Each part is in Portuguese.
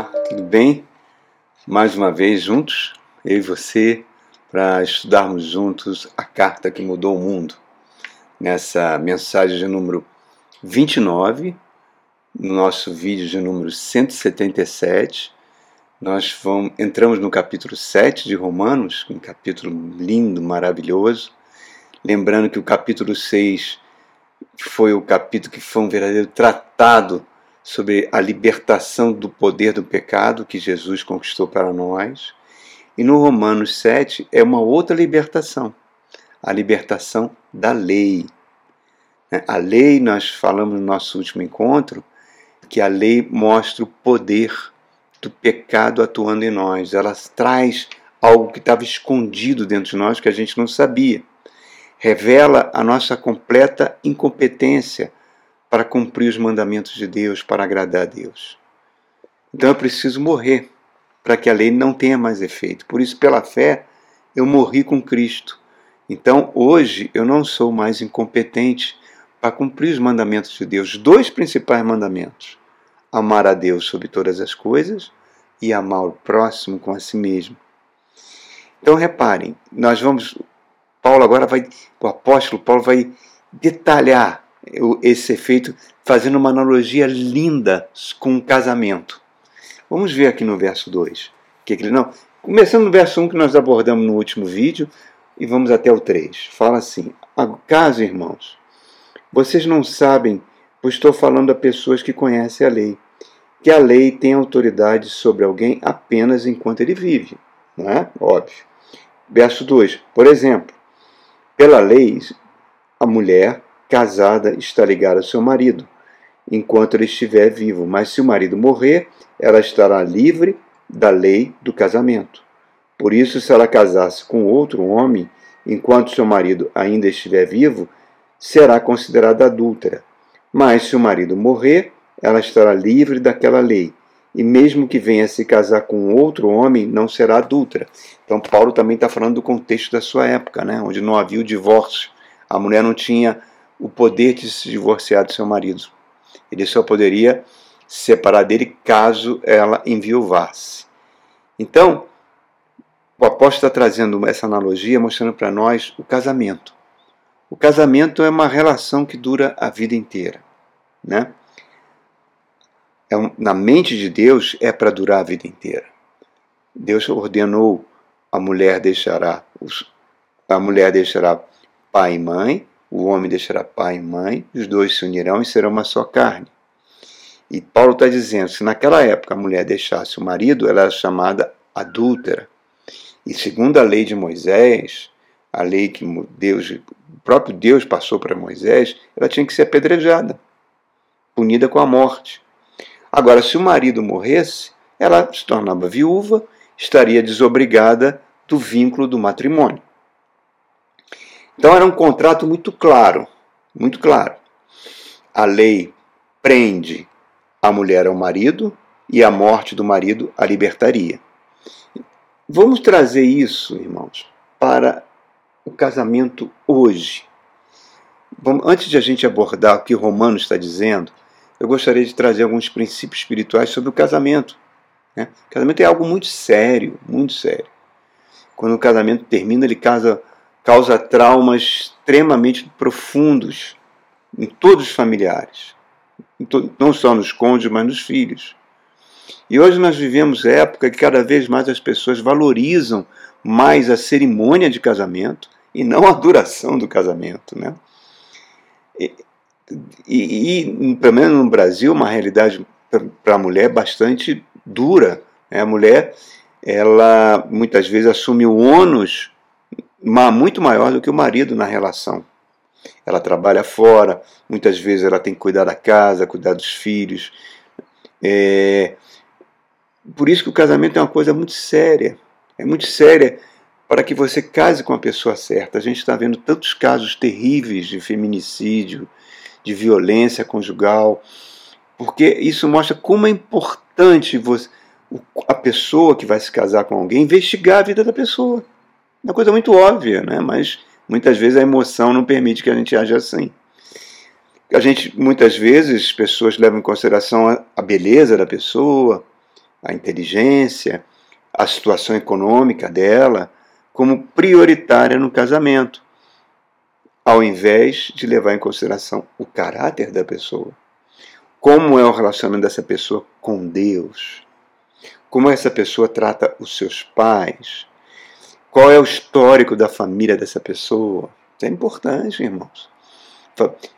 Olá, tudo bem? Mais uma vez juntos, eu e você, para estudarmos juntos a carta que mudou o mundo. Nessa mensagem de número 29, no nosso vídeo de número 177, nós vamos, entramos no capítulo 7 de Romanos, um capítulo lindo, maravilhoso. Lembrando que o capítulo 6 foi o capítulo que foi um verdadeiro tratado sobre a libertação do poder do pecado que Jesus conquistou para nós. E no Romanos 7 é uma outra libertação, a libertação da lei. Né? A lei, nós falamos no nosso último encontro, que a lei mostra o poder do pecado atuando em nós. Ela traz algo que estava escondido dentro de nós que a gente não sabia. Revela a nossa completa incompetência para cumprir os mandamentos de Deus, para agradar a Deus. Então eu preciso morrer para que a lei não tenha mais efeito. Por isso, pela fé, eu morri com Cristo. Então, hoje, eu não sou mais incompetente para cumprir os mandamentos de Deus. Dois principais mandamentos: amar a Deus sobre todas as coisas e amar o próximo com a si mesmo. Então, reparem, nós vamos. Paulo agora vai. O apóstolo Paulo vai detalhar esse efeito fazendo uma analogia linda com um casamento. Vamos ver aqui no verso 2. Que ele não, começando no verso 1 que nós abordamos no último vídeo e vamos até o 3. Fala assim: Acaso, irmãos, vocês não sabem, pois estou falando a pessoas que conhecem a lei, que a lei tem autoridade sobre alguém apenas enquanto ele vive. Não é? Óbvio. Verso 2. Por exemplo, pela lei, a mulher casada está ligada ao seu marido, enquanto ele estiver vivo, mas se o marido morrer, ela estará livre da lei do casamento. Por isso, se ela casasse com outro homem, enquanto seu marido ainda estiver vivo, será considerada adúltera. Mas se o marido morrer, ela estará livre daquela lei. E mesmo que venha se casar com outro homem, não será adúltera. Então, Paulo também está falando do contexto da sua época, né? onde não havia o divórcio. A mulher não tinha o poder de se divorciar do seu marido. Ele só poderia se separar dele caso ela enviuvasse. Então, o apóstolo está trazendo essa analogia, mostrando para nós o casamento. O casamento é uma relação que dura a vida inteira. Né? É um, na mente de Deus é para durar a vida inteira. Deus ordenou a mulher deixará os, a mulher deixará pai e mãe o homem deixará pai e mãe, os dois se unirão e serão uma só carne. E Paulo está dizendo: se naquela época a mulher deixasse o marido, ela era chamada adúltera. E segundo a lei de Moisés, a lei que Deus, o próprio Deus passou para Moisés, ela tinha que ser apedrejada, punida com a morte. Agora, se o marido morresse, ela se tornava viúva, estaria desobrigada do vínculo do matrimônio. Então era um contrato muito claro, muito claro. A lei prende a mulher ao marido e a morte do marido a libertaria. Vamos trazer isso, irmãos, para o casamento hoje. Vamos, antes de a gente abordar o que Romano está dizendo, eu gostaria de trazer alguns princípios espirituais sobre o casamento. Né? O casamento é algo muito sério, muito sério. Quando o casamento termina, ele casa causa traumas extremamente profundos em todos os familiares, não só nos cônjuges, mas nos filhos. E hoje nós vivemos época que cada vez mais as pessoas valorizam mais a cerimônia de casamento e não a duração do casamento, né? E, e, e pelo menos no Brasil, uma realidade para a mulher bastante dura. Né? A mulher, ela muitas vezes assume o ônus muito maior do que o marido na relação. Ela trabalha fora, muitas vezes ela tem que cuidar da casa, cuidar dos filhos. É... Por isso que o casamento é uma coisa muito séria. É muito séria para que você case com a pessoa certa. A gente está vendo tantos casos terríveis de feminicídio, de violência conjugal, porque isso mostra como é importante você, a pessoa que vai se casar com alguém investigar a vida da pessoa. Uma coisa muito óbvia, né? mas muitas vezes a emoção não permite que a gente age assim. A gente, muitas vezes, pessoas levam em consideração a beleza da pessoa, a inteligência, a situação econômica dela como prioritária no casamento, ao invés de levar em consideração o caráter da pessoa. Como é o relacionamento dessa pessoa com Deus? Como essa pessoa trata os seus pais? Qual é o histórico da família dessa pessoa? Isso é importante, irmãos.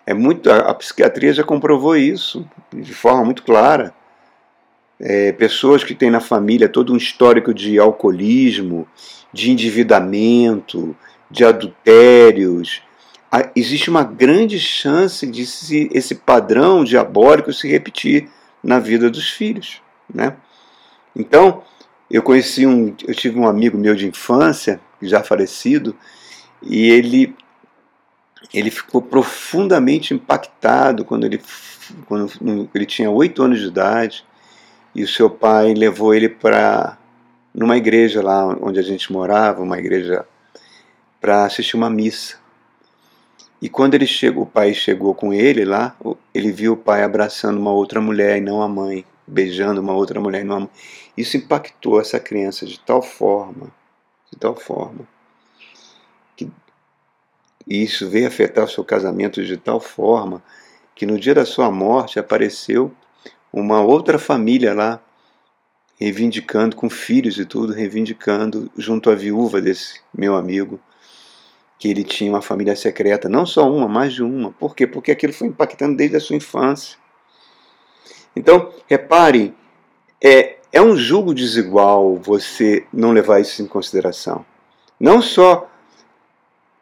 É muito, a, psiquiatria já comprovou isso de forma muito clara. É, pessoas que têm na família todo um histórico de alcoolismo, de endividamento, de adultérios, existe uma grande chance de se, esse padrão diabólico se repetir na vida dos filhos, né? Então, eu conheci um, eu tive um amigo meu de infância, já falecido, e ele ele ficou profundamente impactado quando ele quando ele tinha oito anos de idade e o seu pai levou ele para numa igreja lá onde a gente morava, uma igreja para assistir uma missa. E quando ele chegou, o pai chegou com ele lá, ele viu o pai abraçando uma outra mulher e não a mãe, beijando uma outra mulher não a mãe. Isso impactou essa criança de tal forma, de tal forma, que isso veio afetar o seu casamento de tal forma que no dia da sua morte apareceu uma outra família lá, reivindicando, com filhos e tudo, reivindicando junto à viúva desse meu amigo que ele tinha uma família secreta, não só uma, mais de uma. Por quê? Porque aquilo foi impactando desde a sua infância. Então, repare, é, é um julgo desigual você não levar isso em consideração. Não só,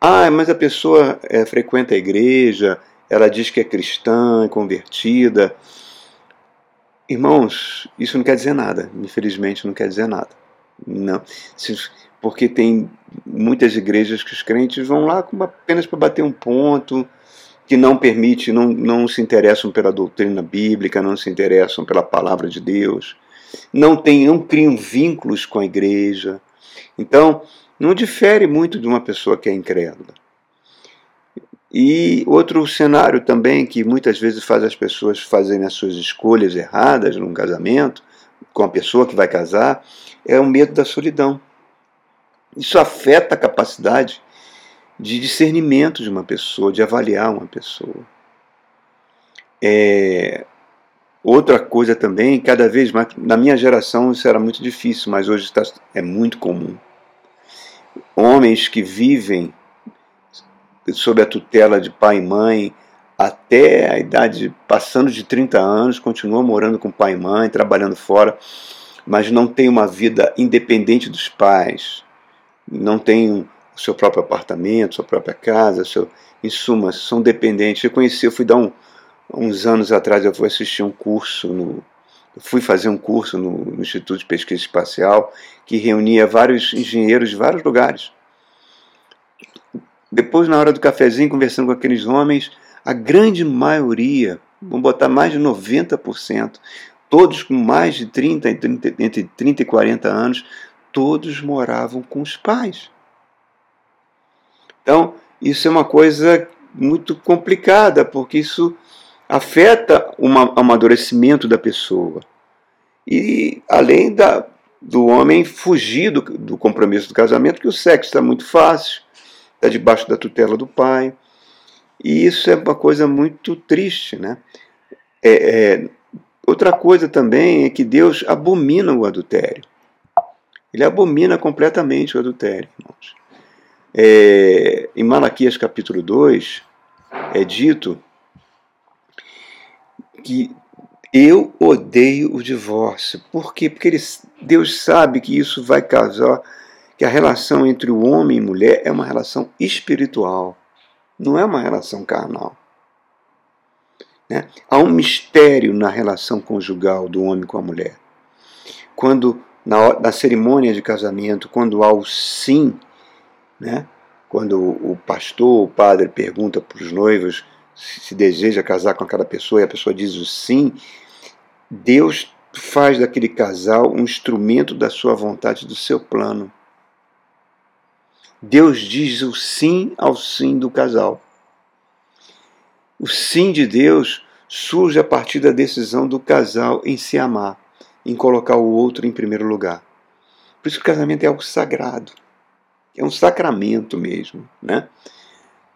ah, mas a pessoa é, frequenta a igreja, ela diz que é cristã, é convertida. Irmãos, isso não quer dizer nada. Infelizmente, não quer dizer nada. Não. Porque tem muitas igrejas que os crentes vão lá apenas para bater um ponto, que não permite, não, não se interessam pela doutrina bíblica, não se interessam pela palavra de Deus, não, tem, não criam vínculos com a igreja. Então, não difere muito de uma pessoa que é incrédula. E outro cenário também que muitas vezes faz as pessoas fazerem as suas escolhas erradas num casamento, com a pessoa que vai casar, é o medo da solidão. Isso afeta a capacidade de discernimento de uma pessoa, de avaliar uma pessoa. É, outra coisa também, cada vez mais, na minha geração isso era muito difícil, mas hoje está, é muito comum. Homens que vivem sob a tutela de pai e mãe até a idade passando de 30 anos, continuam morando com pai e mãe, trabalhando fora, mas não tem uma vida independente dos pais, não têm o seu próprio apartamento, sua própria casa, seu, em suma, são dependentes. Eu conheci, eu fui dar um, uns anos atrás, eu fui assistir um curso no, fui fazer um curso no, no Instituto de Pesquisa Espacial que reunia vários engenheiros de vários lugares. Depois, na hora do cafezinho, conversando com aqueles homens, a grande maioria, vamos botar mais de 90%, todos com mais de 30, 30 entre 30 e 40 anos, todos moravam com os pais. Então, isso é uma coisa muito complicada, porque isso afeta o amadurecimento da pessoa. E além da, do homem fugir do, do compromisso do casamento, que o sexo está muito fácil, está debaixo da tutela do pai. E isso é uma coisa muito triste. Né? É, é, outra coisa também é que Deus abomina o adultério. Ele abomina completamente o adultério. É, em Malaquias capítulo 2 é dito que eu odeio o divórcio. Por quê? Porque ele, Deus sabe que isso vai causar que a relação entre o homem e mulher é uma relação espiritual, não é uma relação carnal. Né? Há um mistério na relação conjugal do homem com a mulher. Quando na, na cerimônia de casamento, quando há o sim, né? quando o pastor, o padre pergunta para os noivos se, se deseja casar com aquela pessoa e a pessoa diz o sim, Deus faz daquele casal um instrumento da sua vontade, do seu plano. Deus diz o sim ao sim do casal. O sim de Deus surge a partir da decisão do casal em se amar em colocar o outro em primeiro lugar. Por isso o casamento é algo sagrado. É um sacramento mesmo, né?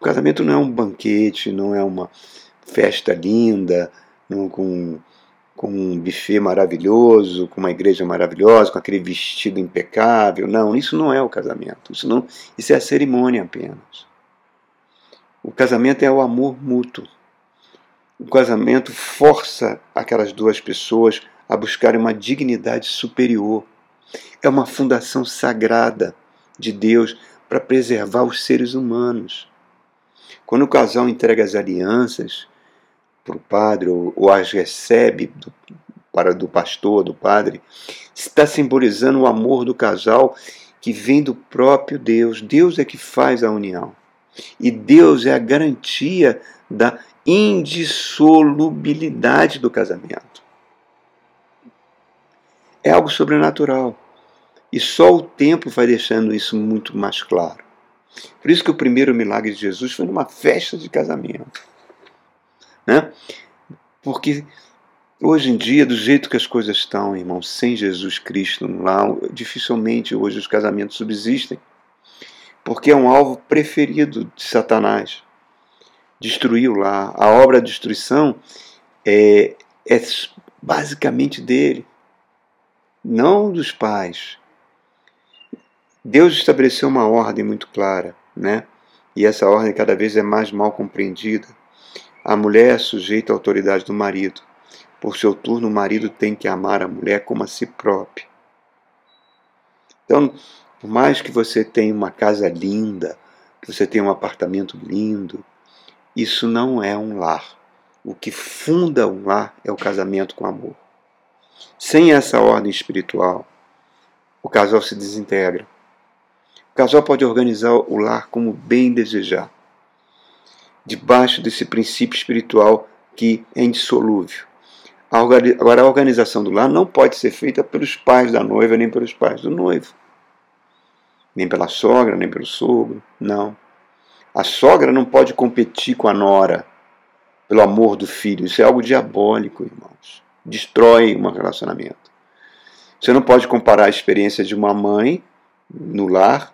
O casamento não é um banquete, não é uma festa linda, não, com, com um buffet maravilhoso, com uma igreja maravilhosa, com aquele vestido impecável. Não, isso não é o casamento. Isso, não, isso é a cerimônia apenas. O casamento é o amor mútuo. O casamento força aquelas duas pessoas a buscarem uma dignidade superior. É uma fundação sagrada de Deus para preservar os seres humanos. Quando o casal entrega as alianças para o padre ou, ou, as recebe do, para do pastor, do padre, está simbolizando o amor do casal que vem do próprio Deus. Deus é que faz a união. E Deus é a garantia da indissolubilidade do casamento. É algo sobrenatural. E só o tempo vai deixando isso muito mais claro. Por isso que o primeiro milagre de Jesus foi numa festa de casamento. Né? Porque hoje em dia, do jeito que as coisas estão, irmão, sem Jesus Cristo lá, dificilmente hoje os casamentos subsistem. Porque é um alvo preferido de Satanás. Destruiu lá. A obra de destruição é, é basicamente dele, não dos pais. Deus estabeleceu uma ordem muito clara, né? E essa ordem cada vez é mais mal compreendida. A mulher é sujeita à autoridade do marido. Por seu turno, o marido tem que amar a mulher como a si próprio. Então, por mais que você tenha uma casa linda, que você tenha um apartamento lindo, isso não é um lar. O que funda um lar é o casamento com amor. Sem essa ordem espiritual, o casal se desintegra. O casal pode organizar o lar como bem desejar, debaixo desse princípio espiritual que é indissolúvel. Agora, a organização do lar não pode ser feita pelos pais da noiva nem pelos pais do noivo, nem pela sogra, nem pelo sogro, não. A sogra não pode competir com a nora pelo amor do filho. Isso é algo diabólico, irmãos. Destrói um relacionamento. Você não pode comparar a experiência de uma mãe no lar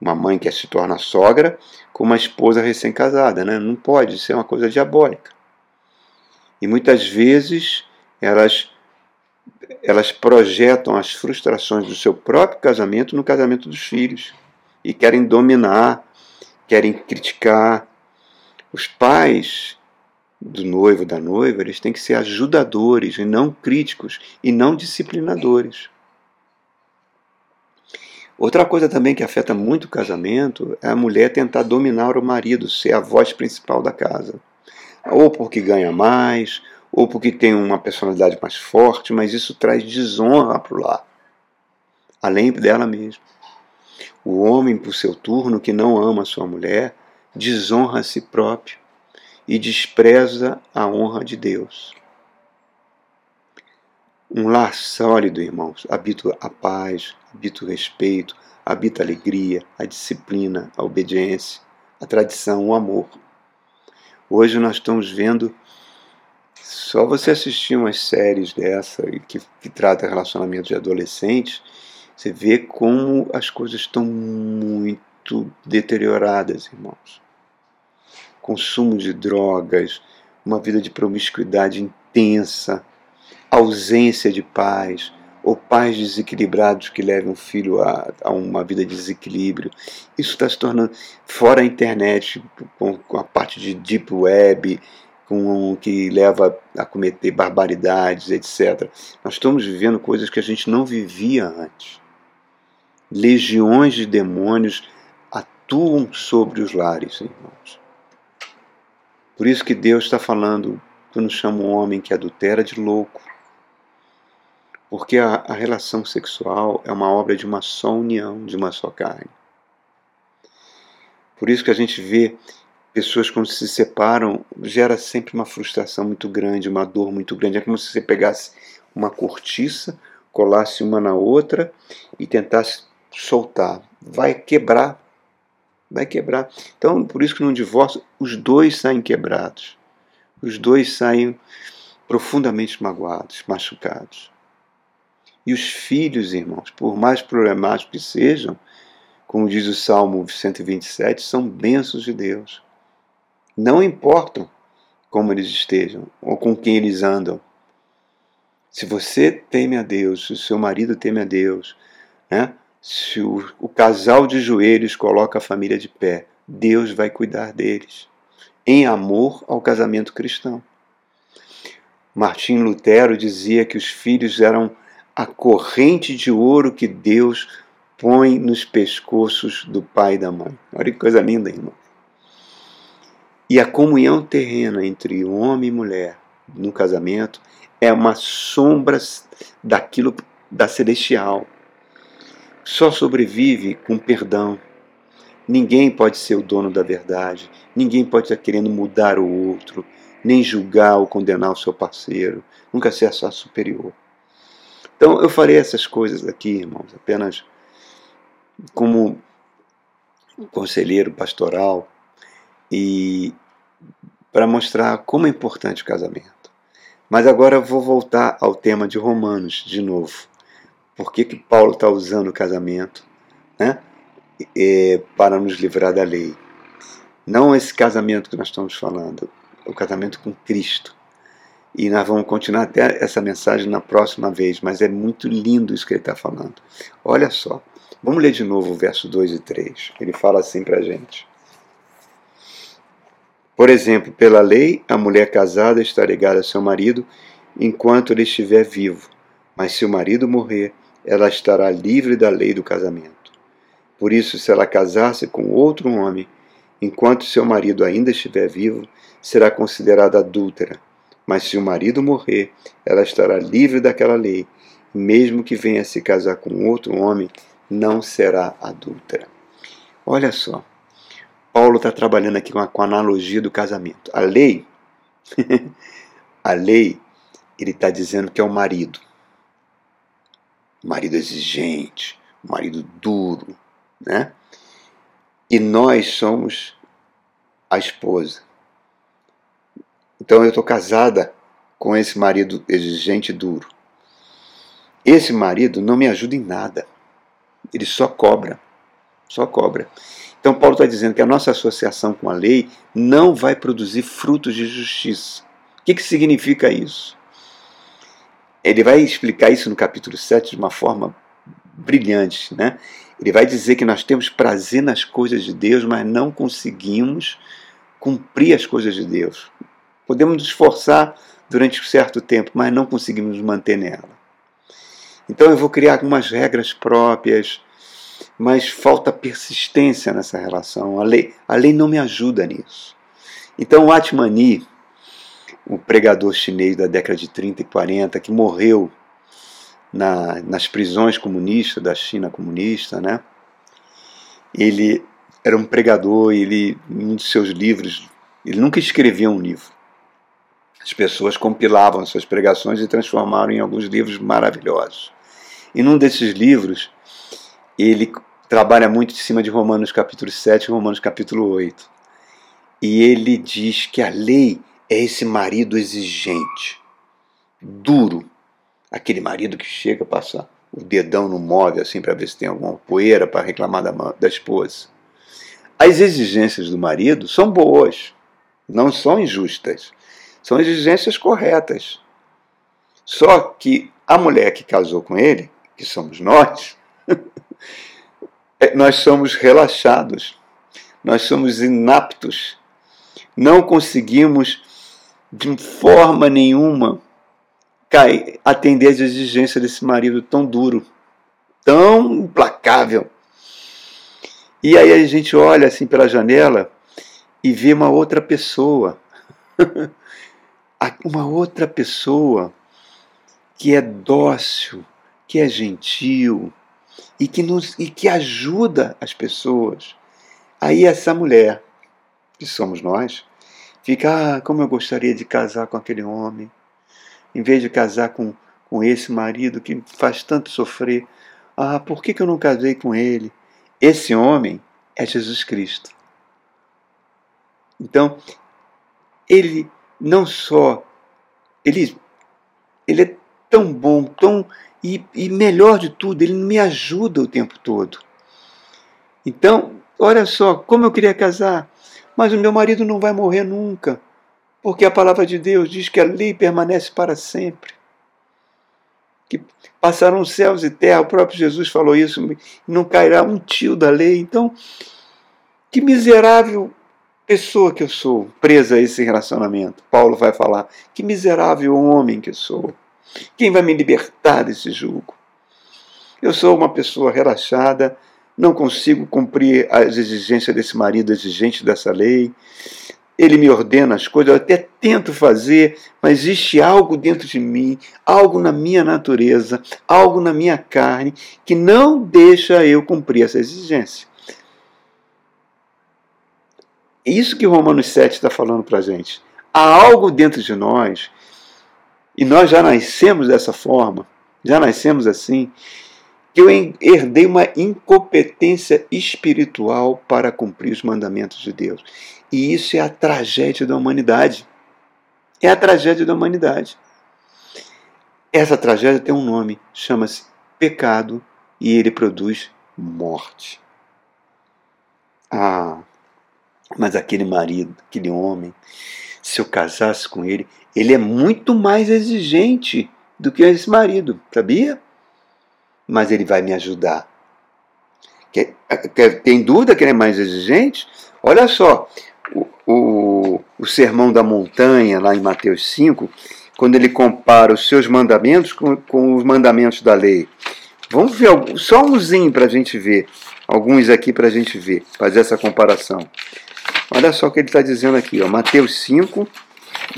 uma mãe que se torna sogra com uma esposa recém-casada, né? Não pode, isso é uma coisa diabólica. E muitas vezes elas elas projetam as frustrações do seu próprio casamento no casamento dos filhos e querem dominar, querem criticar. Os pais do noivo da noiva, eles têm que ser ajudadores e não críticos e não disciplinadores. Outra coisa também que afeta muito o casamento é a mulher tentar dominar o marido, ser a voz principal da casa. Ou porque ganha mais, ou porque tem uma personalidade mais forte, mas isso traz desonra para o lar, além dela mesma. O homem, por seu turno, que não ama sua mulher, desonra a si próprio e despreza a honra de Deus. Um lar sólido, irmãos, habita a paz, habita o respeito, habita a alegria, a disciplina, a obediência, a tradição, o amor. Hoje nós estamos vendo, só você assistir umas séries dessa que, que trata relacionamento de adolescentes, você vê como as coisas estão muito deterioradas, irmãos. Consumo de drogas, uma vida de promiscuidade intensa, ausência de paz, ou pais desequilibrados que levam o filho a, a uma vida de desequilíbrio. Isso está se tornando, fora a internet, com, com a parte de deep web, com, que leva a cometer barbaridades, etc. Nós estamos vivendo coisas que a gente não vivia antes. Legiões de demônios atuam sobre os lares, irmãos. Por isso que Deus está falando, quando chama um homem que adultera de louco, porque a, a relação sexual é uma obra de uma só união, de uma só carne. Por isso que a gente vê pessoas quando se separam, gera sempre uma frustração muito grande, uma dor muito grande. É como se você pegasse uma cortiça, colasse uma na outra e tentasse soltar. Vai quebrar. Vai quebrar. Então, por isso que no divórcio, os dois saem quebrados. Os dois saem profundamente magoados, machucados. E os filhos, irmãos, por mais problemáticos que sejam, como diz o Salmo 127, são bênçãos de Deus. Não importam como eles estejam ou com quem eles andam. Se você teme a Deus, se o seu marido teme a Deus, né? se o, o casal de joelhos coloca a família de pé, Deus vai cuidar deles, em amor ao casamento cristão. Martim Lutero dizia que os filhos eram a corrente de ouro que Deus põe nos pescoços do pai e da mãe. Olha que coisa linda, irmão. E a comunhão terrena entre homem e mulher no casamento é uma sombra daquilo da celestial. Só sobrevive com perdão. Ninguém pode ser o dono da verdade. Ninguém pode estar querendo mudar o outro, nem julgar ou condenar o seu parceiro. Nunca ser só superior. Então eu farei essas coisas aqui, irmãos, apenas como conselheiro pastoral e para mostrar como é importante o casamento. Mas agora vou voltar ao tema de Romanos de novo. Por que, que Paulo está usando o casamento né, é, para nos livrar da lei? Não esse casamento que nós estamos falando, o casamento com Cristo. E nós vamos continuar até essa mensagem na próxima vez, mas é muito lindo isso que ele está falando. Olha só, vamos ler de novo o verso 2 e 3. Ele fala assim para a gente. Por exemplo, pela lei, a mulher casada está ligada a seu marido enquanto ele estiver vivo, mas se o marido morrer, ela estará livre da lei do casamento. Por isso, se ela casar-se com outro homem, enquanto seu marido ainda estiver vivo, será considerada adúltera mas se o marido morrer, ela estará livre daquela lei, mesmo que venha se casar com outro homem, não será adúltera. Olha só, Paulo está trabalhando aqui com a, com a analogia do casamento. A lei, a lei, ele está dizendo que é o marido. Marido exigente, marido duro, né? E nós somos a esposa. Então eu estou casada com esse marido exigente e duro. Esse marido não me ajuda em nada. Ele só cobra. Só cobra. Então Paulo está dizendo que a nossa associação com a lei não vai produzir frutos de justiça. O que, que significa isso? Ele vai explicar isso no capítulo 7 de uma forma brilhante. Né? Ele vai dizer que nós temos prazer nas coisas de Deus, mas não conseguimos cumprir as coisas de Deus. Podemos nos esforçar durante um certo tempo, mas não conseguimos nos manter nela. Então eu vou criar algumas regras próprias, mas falta persistência nessa relação. A lei, a lei não me ajuda nisso. Então o Atmani, o pregador chinês da década de 30 e 40, que morreu na, nas prisões comunistas da China comunista, né? Ele era um pregador, ele, um de seus livros, ele nunca escrevia um livro. As pessoas compilavam suas pregações e transformaram em alguns livros maravilhosos. E num desses livros, ele trabalha muito em cima de Romanos capítulo 7 e Romanos capítulo 8. E ele diz que a lei é esse marido exigente, duro, aquele marido que chega a passar o dedão no móvel assim para ver se tem alguma poeira para reclamar da, da esposa. As exigências do marido são boas, não são injustas. São exigências corretas. Só que a mulher que casou com ele, que somos nós, é, nós somos relaxados, nós somos inaptos, não conseguimos de forma nenhuma atender às exigências desse marido tão duro, tão implacável. E aí a gente olha assim pela janela e vê uma outra pessoa uma outra pessoa que é dócil, que é gentil e que, nos, e que ajuda as pessoas. Aí essa mulher, que somos nós, fica, ah, como eu gostaria de casar com aquele homem, em vez de casar com, com esse marido que faz tanto sofrer. Ah, por que, que eu não casei com ele? Esse homem é Jesus Cristo. Então, ele não só ele ele é tão bom, tão E, e melhor de tudo, ele me ajuda o tempo todo. Então, olha só, como eu queria casar, mas o meu marido não vai morrer nunca, porque a palavra de Deus diz que a lei permanece para sempre. Que passarão céus e terra, o próprio Jesus falou isso, não cairá um tio da lei. Então, que miserável pessoa que eu sou, presa a esse relacionamento. Paulo vai falar: que miserável homem que sou. Quem vai me libertar desse julgo? Eu sou uma pessoa relaxada, não consigo cumprir as exigências desse marido exigente dessa lei. Ele me ordena as coisas, eu até tento fazer, mas existe algo dentro de mim, algo na minha natureza, algo na minha carne, que não deixa eu cumprir essa exigência. É isso que Romanos 7 está falando para a gente. Há algo dentro de nós, e nós já nascemos dessa forma, já nascemos assim, que eu herdei uma incompetência espiritual para cumprir os mandamentos de Deus. E isso é a tragédia da humanidade. É a tragédia da humanidade. Essa tragédia tem um nome, chama-se pecado, e ele produz morte. Ah, mas aquele marido, aquele homem, se eu casasse com ele, ele é muito mais exigente do que esse marido, sabia? Mas ele vai me ajudar. tem dúvida que ele é mais exigente? Olha só, o, o, o Sermão da Montanha, lá em Mateus 5, quando ele compara os seus mandamentos com, com os mandamentos da lei. Vamos ver só umzinho para a gente ver, alguns aqui para a gente ver, fazer essa comparação. Olha só o que ele está dizendo aqui, ó, Mateus 5,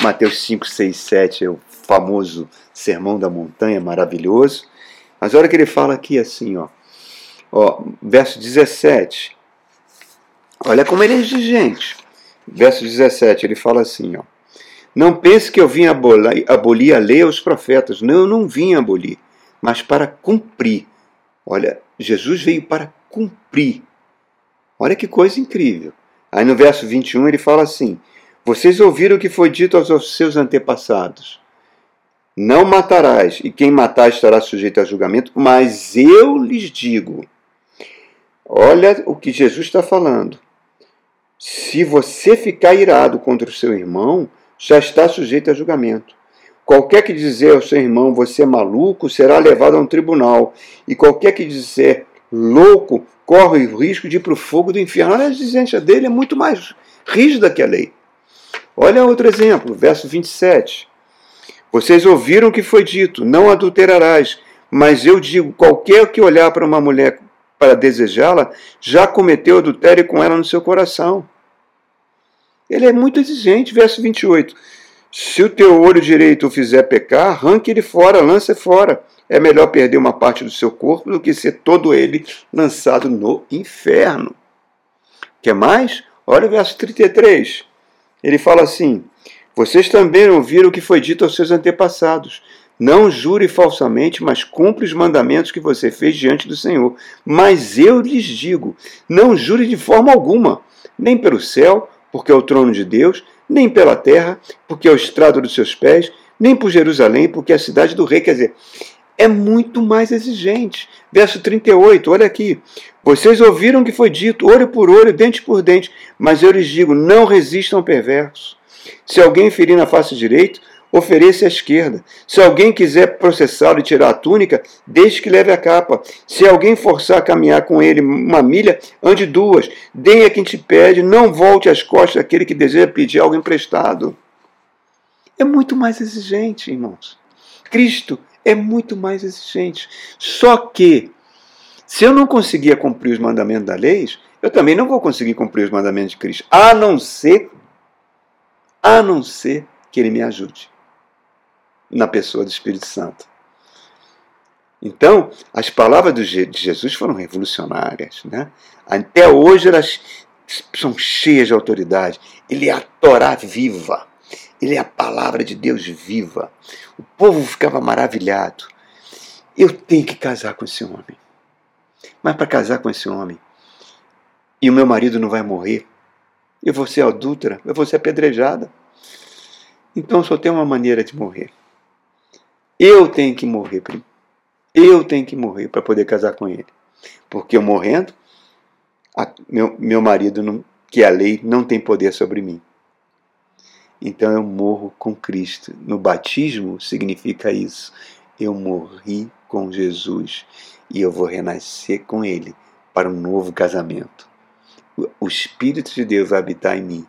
Mateus 5, 6, 7 é o famoso Sermão da Montanha, maravilhoso. Mas olha que ele fala aqui assim, ó, ó verso 17. Olha como ele é exigente. Verso 17, ele fala assim, ó. Não pense que eu vim abolir, abolir a lei aos profetas. Não, eu não vim abolir, mas para cumprir. Olha, Jesus veio para cumprir. Olha que coisa incrível. Aí no verso 21 ele fala assim: Vocês ouviram o que foi dito aos seus antepassados: Não matarás, e quem matar estará sujeito a julgamento, mas eu lhes digo. Olha o que Jesus está falando. Se você ficar irado contra o seu irmão, já está sujeito a julgamento. Qualquer que dizer ao seu irmão, você é maluco, será levado a um tribunal. E qualquer que dizer, louco, corre o risco de ir para o fogo do inferno. Olha, a exigência dele é muito mais rígida que a lei. Olha outro exemplo, verso 27. Vocês ouviram o que foi dito: não adulterarás. Mas eu digo: qualquer que olhar para uma mulher para desejá-la, já cometeu adultério com ela no seu coração. Ele é muito exigente. Verso 28. Se o teu olho direito o fizer pecar, arranque ele fora, lance fora. É melhor perder uma parte do seu corpo do que ser todo ele lançado no inferno. Quer mais? Olha o verso 33. Ele fala assim: Vocês também ouviram o que foi dito aos seus antepassados. Não jure falsamente, mas cumpre os mandamentos que você fez diante do Senhor. Mas eu lhes digo: não jure de forma alguma, nem pelo céu, porque é o trono de Deus, nem pela terra, porque é o estrado dos seus pés, nem por Jerusalém, porque é a cidade do rei. Quer dizer, é muito mais exigente. Verso 38, olha aqui. Vocês ouviram que foi dito, olho por olho, dente por dente, mas eu lhes digo: não resistam ao perverso. Se alguém ferir na face direita, ofereça a esquerda. Se alguém quiser processá-lo e tirar a túnica, deixe que leve a capa. Se alguém forçar a caminhar com ele uma milha, ande duas. Deem a quem te pede, não volte as costas daquele que deseja pedir algo emprestado. É muito mais exigente, irmãos. Cristo é muito mais exigente. Só que, se eu não conseguir cumprir os mandamentos da lei, eu também não vou conseguir cumprir os mandamentos de Cristo, a não ser, a não ser que Ele me ajude na pessoa do Espírito Santo. Então, as palavras de Jesus foram revolucionárias. Né? Até hoje elas são cheias de autoridade. Ele é a Torá viva. Ele é a palavra de Deus viva. O povo ficava maravilhado. Eu tenho que casar com esse homem. Mas para casar com esse homem, e o meu marido não vai morrer, eu vou ser adúltera, eu vou ser apedrejada. Então só tem uma maneira de morrer. Eu tenho que morrer primeiro. Eu tenho que morrer para poder casar com ele. Porque eu morrendo, a, meu, meu marido, não, que é a lei, não tem poder sobre mim. Então eu morro com Cristo. No batismo significa isso. Eu morri com Jesus e eu vou renascer com Ele para um novo casamento. O Espírito de Deus vai habitar em mim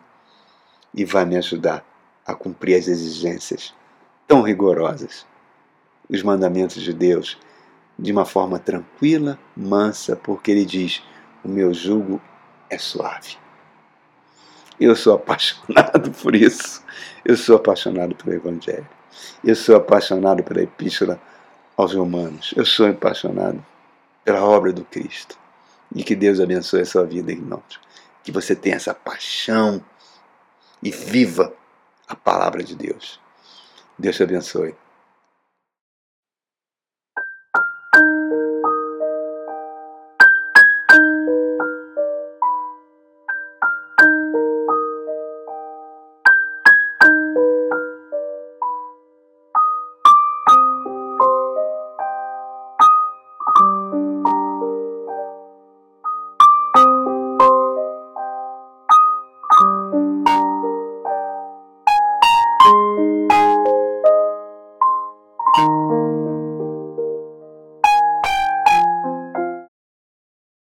e vai me ajudar a cumprir as exigências tão rigorosas, os mandamentos de Deus, de uma forma tranquila, mansa, porque Ele diz: O meu jugo é suave. Eu sou apaixonado por isso. Eu sou apaixonado pelo Evangelho. Eu sou apaixonado pela Epístola aos Romanos. Eu sou apaixonado pela obra do Cristo. E que Deus abençoe a sua vida, irmãos. Que você tenha essa paixão e viva a palavra de Deus. Deus te abençoe.